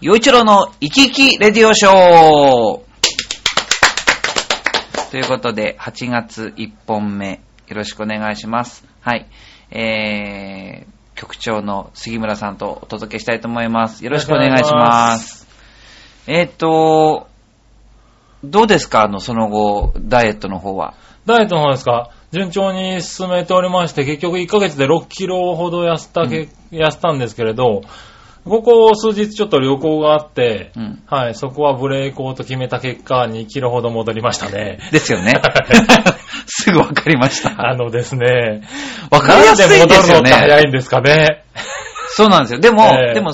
洋一郎の生き生きレディオショーということで、8月1本目、よろしくお願いします。はい。えー、局長の杉村さんとお届けしたいと思います。よろしくお願いします。えーっと、どうですか？あの、その後、ダイエットの方は。ダイエットの方ですか？順調に進めておりまして、結局1ヶ月で6キロほど痩せたけ、痩せたんですけれど、ここ数日ちょっと旅行があって、うん。はい、そこはブレイクをと決めた結果、2キロほど戻りましたね。ですよね。すぐわかりました。あのですね、わかりやすいですよなんで戻るのってね。早いんですかね。そうなんですよ。でも、ええでも、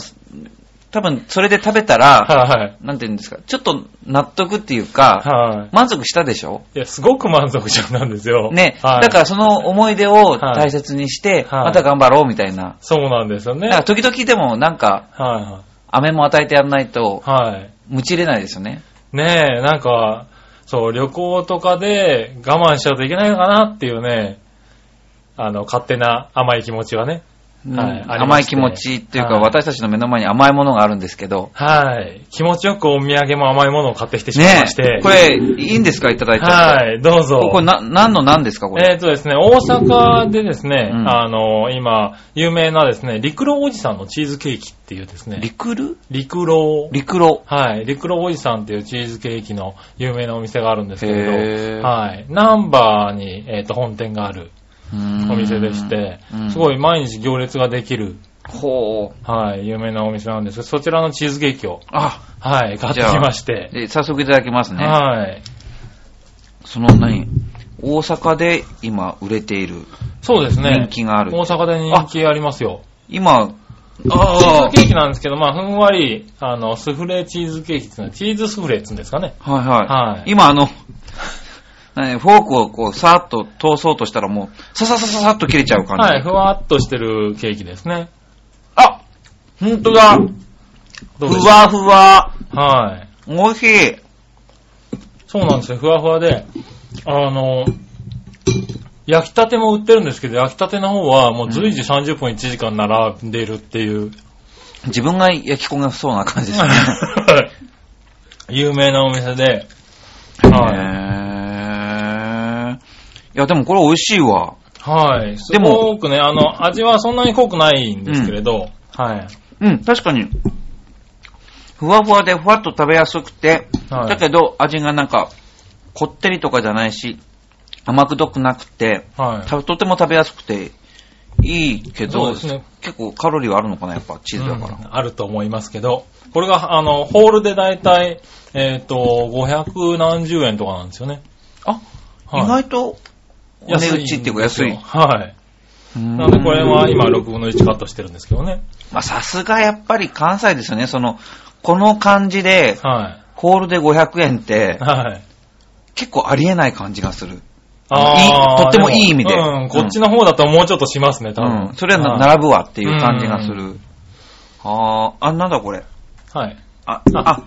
多分それで食べたら、はい。なんて言うんですか、ちょっと納得っていうか、はい。満足したでしょ？いや、すごく満足中なんですよ。ね、はい、だからその思い出を大切にして、はいまた頑張ろうみたいな。そうなんですよね。だから時々でもなんか、は飴も与えてやらないとい。、はい。むちれないですよね。ねえ、なんか、そう、旅行とかで我慢しちゃうといけないのかなっていうね、あの、勝手な甘い気持ちはね。うん。はい。甘い気持ちっていうか、はい。私たちの目の前に甘いものがあるんですけど、はい。気持ちよくお土産も甘いものを買ってきてしまいねまして。これ、いいんですかいただいて。はい、どうぞ。これな、何の何ですかこれ？えっ、とですね、大阪でですね、うん。あの、今、有名なですね、陸路おじさんのチーズケーキっていうですね、陸路？陸路、陸路。はい、陸路おじさんっていうチーズケーキの有名なお店があるんですけへれー。ど、はい、ナンバーに、えっ、と、本店があるおお店でして、すい。ごい毎日行列ができる、ほう。はい、有名なお店なんですけど、そちらのチーズケーキを、あ、はい、買ってきまして、で早速いただきますね。はい。その何？大阪で今売れているそうですね。人気がある。大阪で人気ありますよ。今、チーあズケーキなんですけど、まあ、ふんわり、あの、スフレチーズケーキっていうのは、チーズスフレって言うんですかね。あ、はいはい。はい今あの、何フォークをこう、さーっと通そうとしたらもう、さささささっと切れちゃう感じ。はい、ふわっとしてるケーキですね。あほんとだふわふわはい。おいしいそうなんですよ、ふわふわで。あの、焼きたても売ってるんですけど、焼きたての方はもう随時30分1時間並んでるっていう、自分が焼き焦げそうな感じですね。有名なお店で、へはい。ー。いや、でもこれ美味しいわ。はい。すでもごくね、あの、味はそんなに濃くないんですけれど、はい。うん、確かに。ふわふわでふわっと食べやすくて、はいだけど味がなんか、こってりとかじゃないし、甘くどくなくて、はい。たとても食べやすくて、いいけど、そうですね結構カロリーはあるのかな、やっぱチーズだから。うんあると思いますけど、これが、あの、ホールでだいたい、えっ、と、500何十円とかなんですよね。あ、はい意外と、お値打ちっていうか安い。はい。ななのでこれは今6分の1カットしてるんですけどね。まあさすがやっぱり関西ですよね。その、この感じで、はホールで500円ってい。、はい。結構ありえない感じがする。あーいいとってもいい意味でうん、こっちの方だともうちょっとしますね、多分。うん。それは並ぶわっていう感じがする。ああ、あ、なんだこれ。はい。あ、ああ、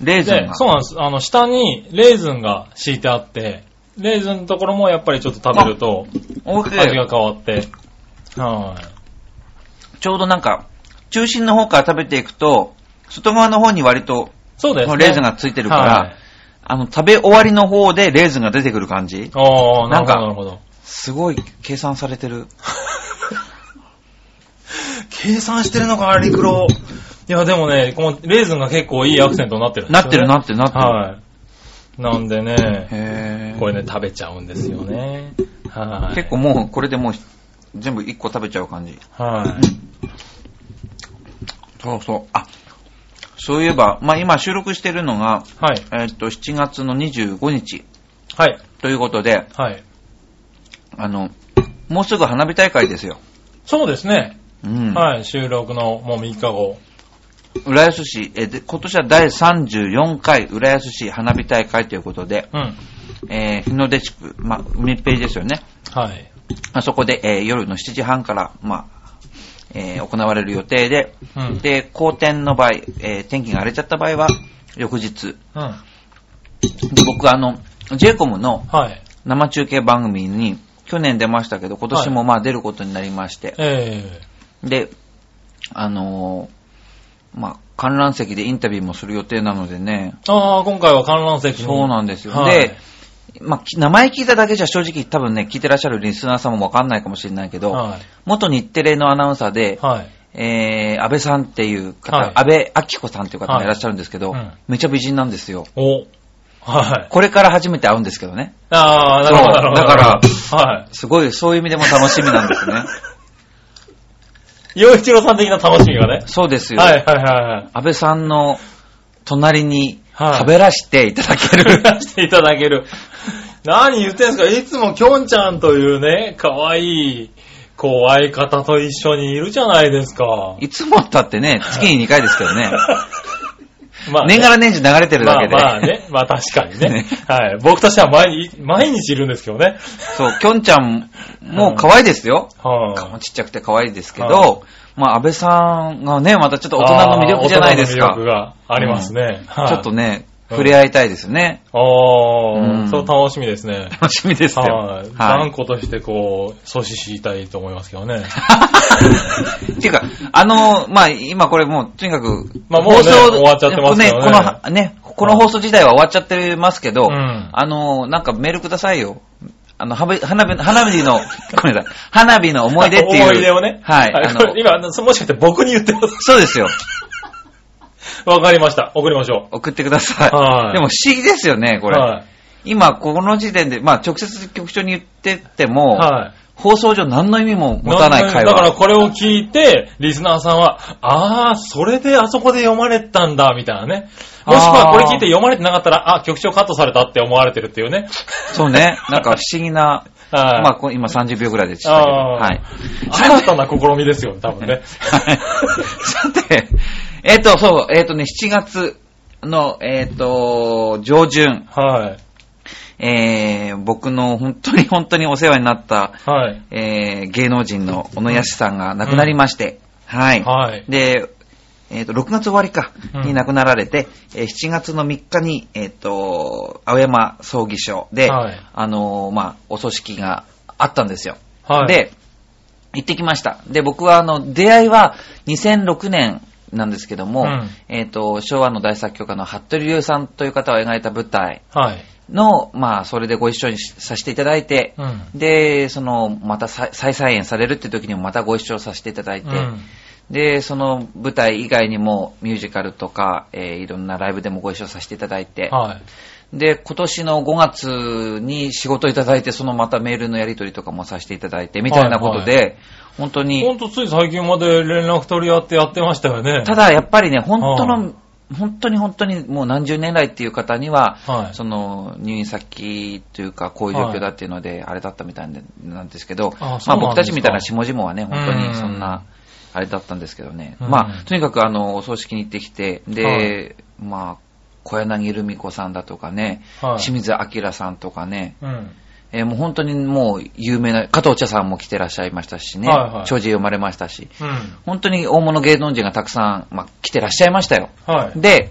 レーズンで、が。そうなんです。あの、下にレーズンが敷いてあって、レーズンのところもやっぱりちょっと食べると味が変わって。はい。ちょうどなんか、中心の方から食べていくと、外側の方に割と、そうですね。レーズンがついてるから、はいあの、食べ終わりの方でレーズンが出てくる感じああ、なるほど、なんかなるほど。すごい計算されてる。計算してるのかな、陸路。いや、でもね、このレーズンが結構いいアクセントになってるね。なってるなってるなってる。はい。なんでね、これね、食べちゃうんですよね。はい。結構もう、これでもう、全部1個食べちゃう感じ。はい。そうそう。あ、そういえば、まあ今収録してるのが、はい。えっと、7月の25日はい。ということで、はい。あの、もうすぐ花火大会ですよ。そうですね。うん。はい。収録のもう3日後。浦安市、えで今年は第34回浦安市花火大会ということで、うん。えー日の出地区、まあ、海っぺりですよね。はい。あそこで、えー夜の7時半から、まあ、えー行われる予定で、うん。で、好天の場合、えー天気が荒れちゃった場合は、翌日。うん。で、僕、あの、JCOM のはい。生中継番組に、去年出ましたけど、今年もまあ出ることになりまして、えで、あのーまあ、観覧席でインタビューもする予定なのでね。ああ、今回は観覧席にそうなんですよ。はいで、まあ、き名前聞いただけじゃ正直多分ね、聞いてらっしゃるリスナーさんもわかんないかもしれないけど、はい。元日テレのアナウンサーで、はい。えー、安倍さんっていう方、はい安倍明子さんっていう方がいらっしゃるんですけど、はいうんめちゃ美人なんですよ。お。はい。これから初めて会うんですけどね。ああ、なるほど、なるほど。だからはすごい、そういう意味でも楽しみなんですね。い。洋一郎さん的な楽しみがね。そうですよ。はい、はい、はいはい。安倍さんの隣にはい食べらしていただける。出していただける。何言ってんすか？いつもきょんちゃんというね、可愛い、こう、相方と一緒にいるじゃないですか。いつもだってね、月に2回ですけどね。まあね年がら年中流れてるだけで。まあまあね、まあ確かにね。ね はい。僕としては毎日、毎日いるんですけどね。そう、きょんちゃんも可愛いですよ。はもちっちゃくて可愛いですけど、はまあ安倍さんがね、またちょっと大人の魅力じゃないですか大人。の魅力がありますね。はいちょっとね、うん触れ合いたいですね。あうんあ、そう楽しみですね。楽しみですよ。はい。は断固としてこう、阻止したいと思いますけどね。い。っていうか、あの、まあ今これもう、とにかく、まあもうね終わっちゃってますけどねこの、ね、この放送自体は終わっちゃってますけど、うんあの、なんかメールくださいよ。あの、はべ花火、花火の、ごめんなさい、花火の思い出っていう。思い出をね。はい。あの今、もしかして僕に言ってます。そうですよ。わかりました。送りましょ送ってください。はいでも不思議ですよね、こう。れ。はい。今、この時点で、まあ、直接局長に言ってっても、はい。放送上何の意味も持たない会話。だからこれを聞いて、リスナーさんは、あー、それであそこで読まれたんだ、みたいなね。もしくはこれ聞いて読まれてなかったら、あ、局長カットされたって思われてるっていうね。そうね。なんか不思議な、はい。まあ、今30秒ぐらいでしたけど。はい。新たな試みですよ、多分ね。はいさて、えっ、と、そう、えっ、とね、7月の、えっ、と、上旬、はい。えー、僕の本当に本当にお世話になった、はい。えー、芸能人の小野康さんが亡くなりまして、はい。はい。で、えっ、と、6月終わりか、うんに亡くなられて、えー7月の3日に、えっ、と、青山葬儀所で、はいあのーまあ、お葬式があったんですよ。はい。、で、行ってきました。で、僕は、あの、出会いは2006年なんですけども、うんえっ、と、昭和の大作曲家の服部龍さんという方を描いた舞台はい。の、まあ、それでご一緒にしさせていただいて、うん。で、その、また再再再演されるって時にもまたご一緒させていただいて、うんで、その舞台以外にもミュージカルとか、えーいろんなライブでもご一緒させていただいて、はい。で、今年の5月に仕事いただいて、そのまたメールのやり取りとかもさせていただいて、みたいなことで、本当に、ほんとつい最近まで連絡取り合ってやってましたよね。ただやっぱりね、本当はの、本当に本当にもう何十年来っていう方には、はい。その入院先というか、こういう状況だっていうので、あれだったみたいなんですけど、まああそうなんですか。僕たちみたいな下々はね、本当にそんう、なん。あれだったんですけどね。うん。まあ、とにかくあの、お葬式に行ってきて、で、はい。まあ、小柳ルミ子さんだとかね、はい清水明さんとかね、うん。えーもう本当にもう有名な、加藤茶さんも来てらっしゃいましたしね、はいはい長寿読まれましたし、うん。本当に大物芸能人がたくさん、まあ、来てらっしゃいましたよ。はい。で、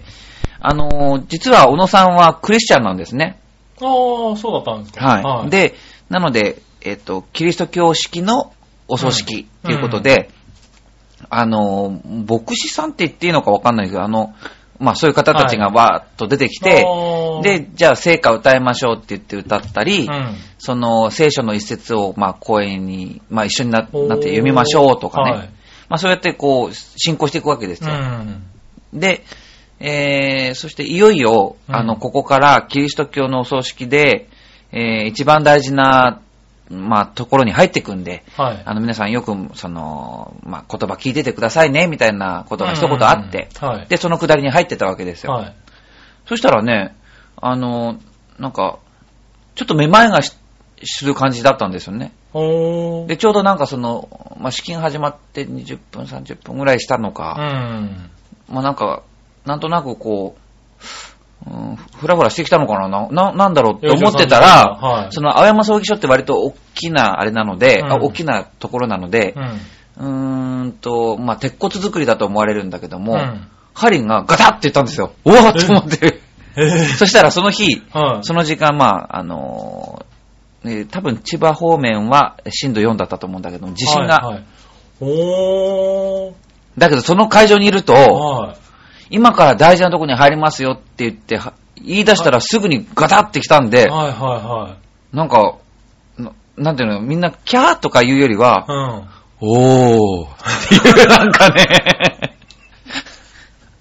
あのー実は小野さんはクリスチャンなんですね。ああ、そうだったんですか。はい。、で、なので、えっ、と、キリスト教式のお葬式ということで、あのー牧師さんって言っていいのかわかんないけど、あの、まあそういう方たちがわーっと出てきて、あー、で、じゃあ聖歌歌いましょうって言って歌ったり、うん。その聖書の一節を、まあ、公演に、まあ、一緒になって読みましょうとかね。はいまあ、そうやってこう、進行していくわけですうよ。ん。で、えー、そしていよいよ、うんあの、ここからキリスト教のお葬式で、えー、一番大事な、まあ、ところに入っていくんで、はい。あの、皆さんよく、その、まあ、言葉聞いててくださいね、みたいなことが一言あって、うんはい。で、そのくだりに入ってたわけですよ。はい。そしたらね、あの、なんか、ちょっとめまいがしする感じだったんですよね。で、ちょうどなんかその、まあ、試験始まって20分、30分ぐらいしたのうか、ん。まあ、なんか、なんとなくこう、うん、ふらふらしてきたのかな？な、ななんだろうって思ってたら、はい。その青山葬儀所って割と大きなあれなので、うんあ大きなところなのでう、ん。うーんと、まあ、鉄骨作りだと思われるんだけども、うん針がガタッって言ったんですよ。おわっと思って。え そしたらその日、ー、はい。その時間、まあ、あのー多分千葉方面は震度4だったと思うんだけども、地震が、はいはい、おー。だけどその会場にいると、はい。今から大事なとこに入りますよって言って、は言い出したらすぐにガタってきたんで、はいはなんか、ななんていうの、みんなキャーとか言うよりは、いはい。おーっていう、なんかね、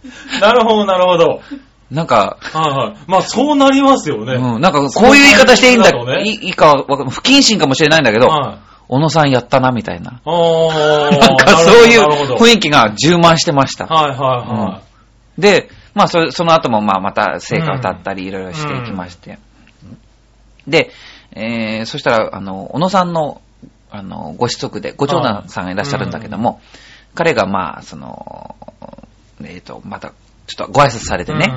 うん。なるほど、なるほど。なんか、はいはい。まあ、そうなりますよね。うん、なんかこういう言い方していいんだ、だとねいいいいか不謹慎かもしれないんだけど、はい。小野さんやったな、みたいな。なんかそういう雰囲気が充満してました。はいはいはで、まあそ、その後もまあまた成果を絶ったりいろいろしていきまして。で、えー、そしたら、あの、小野さんの、あの、ご子息で、ご長男さんがいらっしゃるんだけども、彼がまあ、その、えっ、と、また、ちょっとご挨拶されい。てね。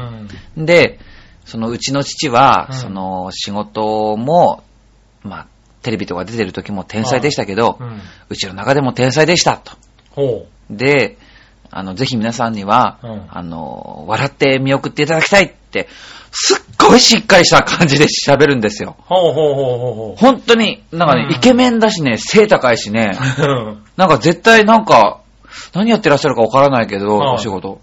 うんで、そのうちの父は、うんその仕事も、まあ、テレビとか出てる時も天才でしたけど、うちの中でも天才でした、と。ほで、あの、ぜひ皆さんには、うんあの、笑って見送っていただきたいって、すっごいしっかりした感じで喋るんですよ。う。ほうほうほうほうほ本当に、なんかね、うんイケメンだしね、背高いしね、う。なんか絶対なんか、何やってらっしゃるかわからないけど、はいお仕事。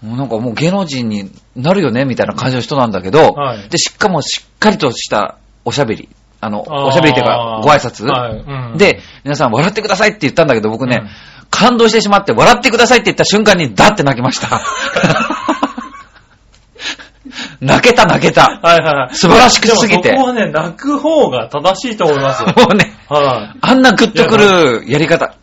もうなんかもう芸能人になるよね、みたいな感じの人なんだけど、はいで、しかもしっかりとしたおしゃべり。あの、おしゃべりっていうか、ご挨拶、はいうんで、皆さん笑ってくださいって言ったんだけど、僕ね、うん感動してしまって、笑ってくださいって言った瞬間に、ダって泣きました。泣けた泣けた。はいはいはい。素晴らしくすぎてそこはね、泣く方が正しいと思いますよ。もうね、はい。あんなグッとくるやり方。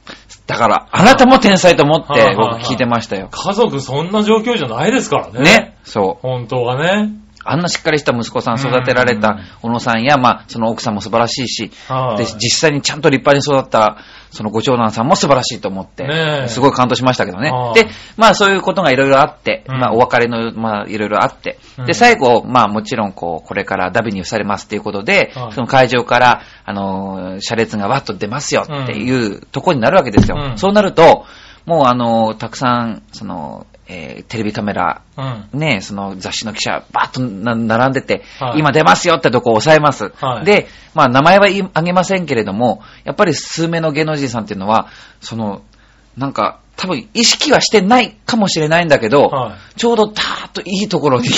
だから、あなたも天才と思って僕聞いてましたよ。家族そんな状況じゃないですからね。ね。そう。本当はね。あんなしっかりした息子さん育てられた小野さんや、まあ、その奥さんも素晴らしいし、はい。で、実際にちゃんと立派に育った、そのご長男さんも素晴らしいと思って、すごい感動しましたけどね。はい。で、まあそういうことがいろいろあって、うん。まあお別れの、まあいろいろあって、うん。で、最後、まあもちろんこう、これからダビに付されますっていうことではい、その会場から、あのー、車列がわっと出ますよっていうところになるわけですよ。うん。そうなると、もうあのー、たくさん、その、えーテレビカメラ、うん。ね、その雑誌の記者、バーッとな並んでて、はい今出ますよってとこを押さえます。はいで、まあ名前はあげませんけれども、やっぱり数名の芸能人さんっていうのは、その、なんか、多分意識はしてないかもしれないんだけど、はい。ちょうどたーっといいところに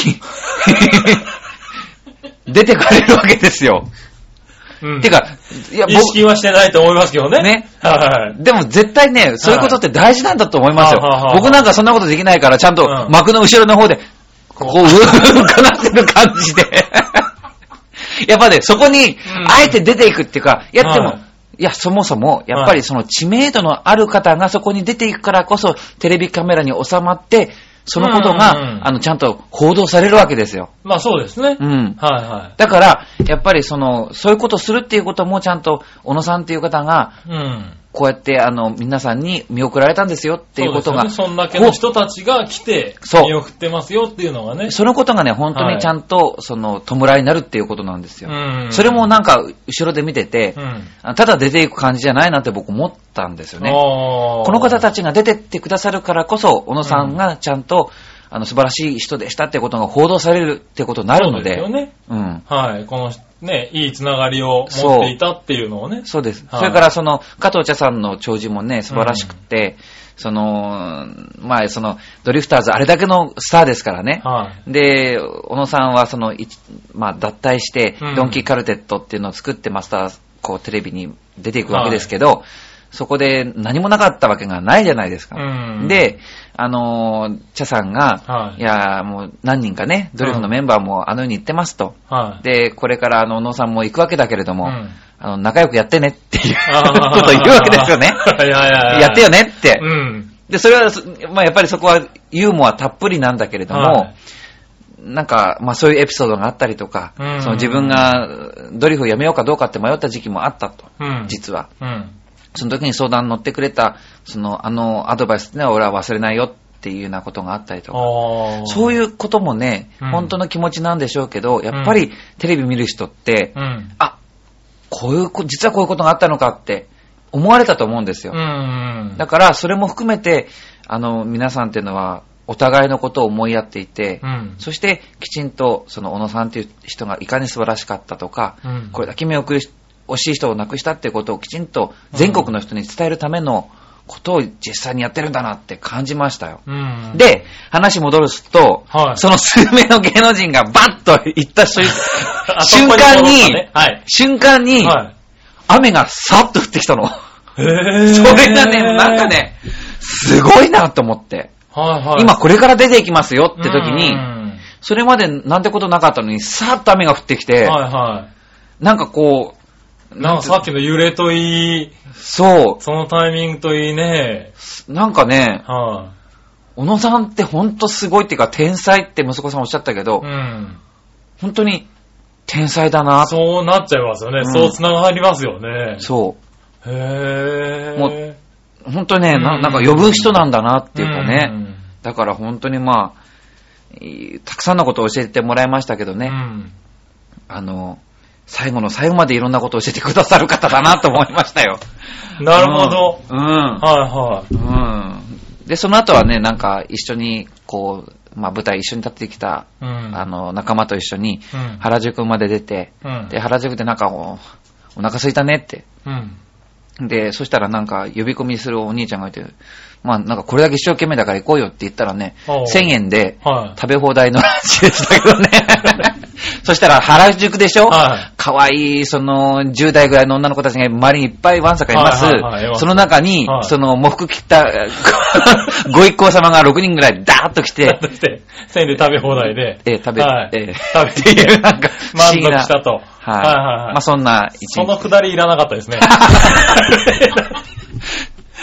出てかれるわけですよ。うんてか、いや、意識はしてないと思いますけどね。ね。はい。でも絶対ね、そういうことって大事なんだと思いますよ僕なんかそんなことできないから、ちゃんとうん幕の後ろの方で、こう、うかなってる感じで。やっぱね、そこに、あえて出ていくっていうか、やっても、はいいや、そもそも、やっぱりその知名度のある方がそこに出ていくからこそ、テレビカメラに収まって、そのことが、うんうんうんあの、ちゃんと報道されるわけですよ。まあそうですね。うん。はいはだから、やっぱりその、そういうことをするっていうこともちゃんと、小野さんっていう方が、い。うん。こうやって、あの、皆さんに見送られたんですよっていうことが、そねそんだけの人たちが来て、そう見送ってますよっていうのがね。そのことがね、本当にちゃんと、その、弔いになるっていうことなんですよ。うん。それもなんか、後ろで見ててう、ん。あただ出ていく感じじゃないなって僕思ったんですよね。ここの方たちが出てってくださるからこそ、小野さんがちゃんと、あの、素晴らしい人でしたってことが報道されるってことになるので、そうですよね。うん。はい。このね、いいつながりを持っていたっていうのをね。そうです。はいそれからその、加藤茶さんの弔辞もね、素晴らしくて、その、まあ、その、ドリフターズあれだけのスターですからね。はい。で、小野さんはその、いまあ、脱退してうん、ドンキーカルテットっていうのを作ってマスター、こう、テレビに出ていくわけですけど、そこで何もなかったわけがないじゃないですか。うんで、あのー、茶さんが、はいいや、もう何人かね、ドリフのメンバーもあのように言ってますと。はい。で、これからあの、小野さんも行くわけだけれども、うんあの、仲良くやってねっていうことを言うわけですよね。やってよねって。うん。で、それは、そまあ、やっぱりそこはユーモアたっぷりなんだけれども、はいなんか、まあそういうエピソードがあったりとか、うんその自分がドリフをやめようかどうかって迷った時期もあったと、うん。実は。うん。その時に相談に乗ってくれた、その、あのアドバイスってのは俺は忘れないよっていうようなことがあったりとか。そういうこともね、うん本当の気持ちなんでしょうけど、やっぱりテレビ見る人って、うん。あ、こういうこ、実はこういうことがあったのかって思われたと思うんですよ。うん。だから、それも含めて、あの、皆さんっていうのは、お互いのことを思いやっていて、うん。そして、きちんと、その、小野さんっていう人がいかに素晴らしかったとか、うんこれだけ見送り、惜しい人を亡くしたっていうことをきちんと全国の人に伝えるためのことを実際にやってるんだなって感じましたよ。うん。で、話戻ると、はいその数名の芸能人がバッと行った瞬 間に、ねはい。瞬間に、はい。雨がさっと降ってきたの。それがね、なんか、ね、すごいなと思って。はいはい。今これから出ていきますよって時うに、んそれまでなんてことなかったのに、さっと雨が降ってきて、はいはなんかこう、い。なんかさっきの揺れといい、そそのタイミングといいね。う、なんかね、は小野さんってほんとすごいっていうか、天才って息子さんおっしゃったけどい。う、ん。本当に天才だなそうなっちゃいますよね。うんそう繋がりますよね。そへぇー。もう本当にね、うんななんか呼ぶ人なんだなっていうかね。んだから本当にまあ、いたくさんのことを教えてもらいましたけどね。うん。あの、最後の最後までいろんなことを教えてくださる方だなと思いましたよ。なるほど。うん。うん。はいはい。うん。で、その後はね、なんか一緒に、こう、まあ舞台一緒に立ってきた、うん。あの、仲間と一緒にうん、原宿まで出て、うん。で、原宿でなんかお、お腹空いたねって。うん。で、そしたらなんか呼び込みするお兄ちゃんがいて、まあなんかこれだけ一生懸命だから行こうよって言ったらね、おう1000円ではい。食べ放題のランチでしたけどね。そしたら原宿でしょ？はい。可愛い、その、10代ぐらいの女の子たちが周りにいっぱいわんさかいます。はいはいその中に、はいその、喪服着た、ご一行様が6人ぐらいダーッと来て、そして、1000円で食べ放題で。えー食べ、はいえー食べっていう、なんか、満足したと。はい。はいはいはいまあそんな一その日。くだりいらなかったですね。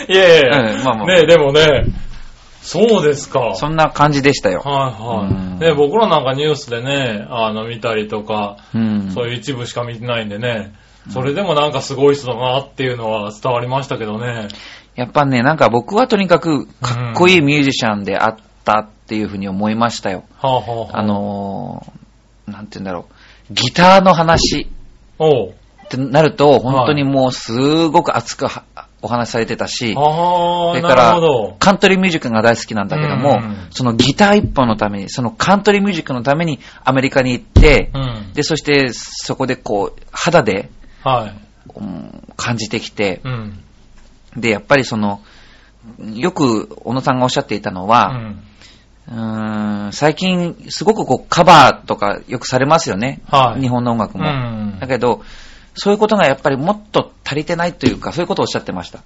いやいやいや、うんまあまあねでもね、そうですか。そんな感じでしたよ。はいうんはい。ね僕らなんかニュースでね、あの、見たりとか、うん。そういう一部しか見てないんでね、それでもなんかすごい人だなっていうのは伝わりましたけどね。やっぱね、なんか僕はとにかくかっこいいミュージシャンであったっていうふうに思いましたよ。はあ、はあはあ、あのー、なんて言うんだろう。ギターの話。ってなると、本当にもうすごく熱くはお話しされてたし、それから。カントリーミュージックが大好きなんだけどもうん、そのギター一本のために、そのカントリーミュージックのためにアメリカに行って、うん。で、そしてそこでこう、肌で、はい。うん感じてきて、うん。で、やっぱりその、よく小野さんがおっしゃっていたのうは、ん。うーん最近すごくこうカバーとかよくされますよね。はい。日本の音楽うも。んだ。けど、そういうことがやっぱりもっと足りてないというか、そういうことをおっしゃってました。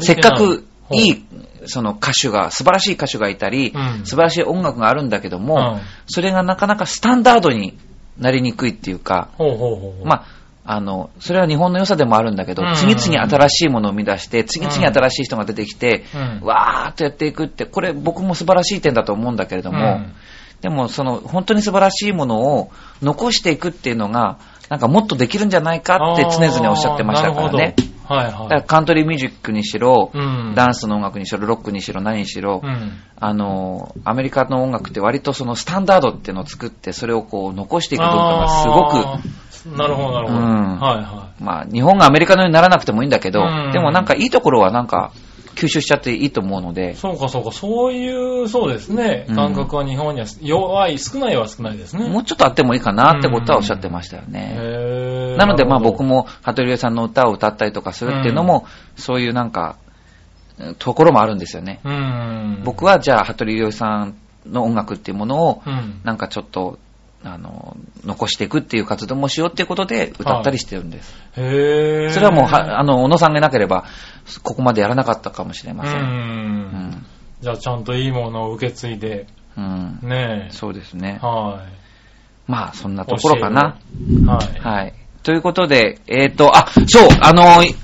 せっかくいい、その歌手が、素晴らしい歌手がいたり、うん。素晴らしい音楽があるんだけども、うん。それがなかなかスタンダードになりにくいっていうか、ほうほうほうほう。まあ、あの、それは日本の良さでもあるんだけど、うん。次々新しいものを生み出して、次々新しい人が出てきて、うん。わーっとやっていくって、これ僕も素晴らしい点だと思うんだけれども、うん。でもその本当に素晴らしいものを残していくっていうのが、なんかもっとできるんじゃないかって常々おっしゃってましたからね。はいだかはい。らカントリーミュージックにしろ、うんダンスの音楽にしろ、ロックにしろ、何にしろ、うん。あの、アメリカの音楽って割とそのスタンダードっていうのを作って、それをこう残していく文化がすごく、なるほど、なるほど。うんはいはまあ、日本がアメリカのようにならなくてもいいんだけど、うんでもなんかいいところはなんか吸収しちゃっていいと思うのい。で、そうかそうか、そういう、そうですね。うん感覚は日本には弱い、少ないは少ないですね。もうちょっとあってもいいかなってことはおっしゃってましたよね。へーなのでまあ僕も羽鳥さんの歌を歌ったりとかするっていうのも、そういうなんか、うんところもあるんですよね。うん。僕はじゃあ羽鳥さんの音楽っていうものを、うん。なんかちょっと、あの、残していくっていう活動もしようっていうことで歌ったりしてるんです。へーそれはもうは、あの、小野さんがいなければ、ここまでやらなかったかもしれませ。うん。うんじゃあちゃんといいものを受け継いで、うん。ねえ。そうですね。はまあ、そんなところかな。い。はい。はい。ということで、えっ、と、あ、そう、あの、い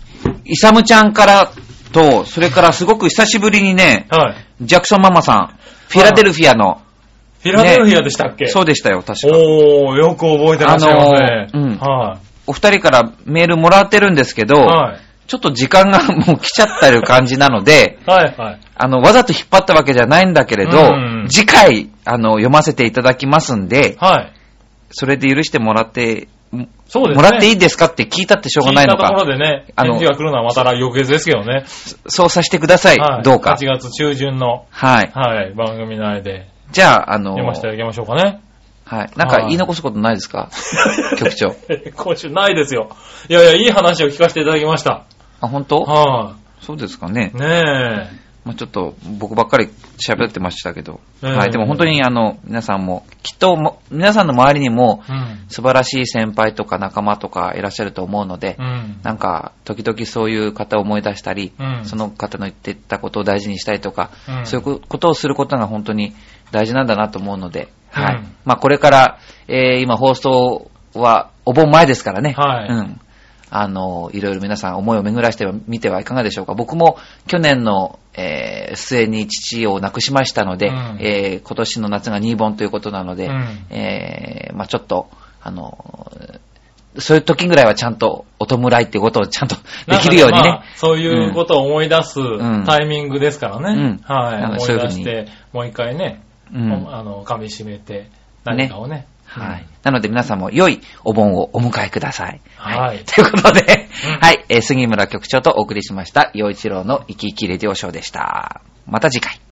イサムちゃんからと、それからすごく久しぶりにね、はい。ジャクソンママさん、フィラデルフィアの、フィラデルフィアでしたっけ？そうでしたよ、確か。おー、よく覚えてらっしゃいますね。あのーうんはお二人からメールもらってるんですけど、い。はい。ちょっと時間がもう来ちゃってる感じなので、はい、はい。あの、わざと引っ張ったわけじゃないんだけれど、うん次回、あの、読ませていただきますんで、はい。それで許してもらって、もそうですね。らっていいですかって聞いたってしょうがないの聞いたとこか、ろでね、あの返事が来るのはまた翌月ですけどね。そうさせてください、はい。どうか8。月中旬の、はい。はい、番組内でじゃあ、あの、読ませていただきましょうかね。はい。なんか言い残すことないですか？局長。今週ないですよ。いやいや、いい話を聞かせていただきました。あ、本当？はそうですかねい。。ねえ。まあ、ちょっと僕ばっかり喋ってましたけど、えーはい。でも本当にあの、皆さんも、きっとも、皆さんの周りにも、うん。素晴らしい先輩とか仲間とかいらっしゃると思うので、うん。なんか、時々そういう方を思い出したり、うんその方の言ってたことを大事にしたりとか、うんそういうことをすることが本当に大事なんだなと思うので、はい。うんまあ、これから、えー今放送はお盆前ですからね、はいうん。あの、いろいろ皆さん思いを巡らしてみてはいかがでしょうか。僕も去年の、えー末に父を亡くしましたので、うんえー今年の夏が2本ということなので、うんえーまあちょっと、あの、そういう時ぐらいはちゃんとお弔いっていうことをちゃんとできるようにね。まあそういうことを思い出すんタイミングですからね。うんはい。思いそういうふうに出して、もう一回ね、うんあの、噛み締めて、何かをね。はい。なので皆さんも良いお盆をお迎えください。はい ということで、うんはい、えー杉村局長とお送りしました、陽一郎の生き生きレディオショーでした。また次回。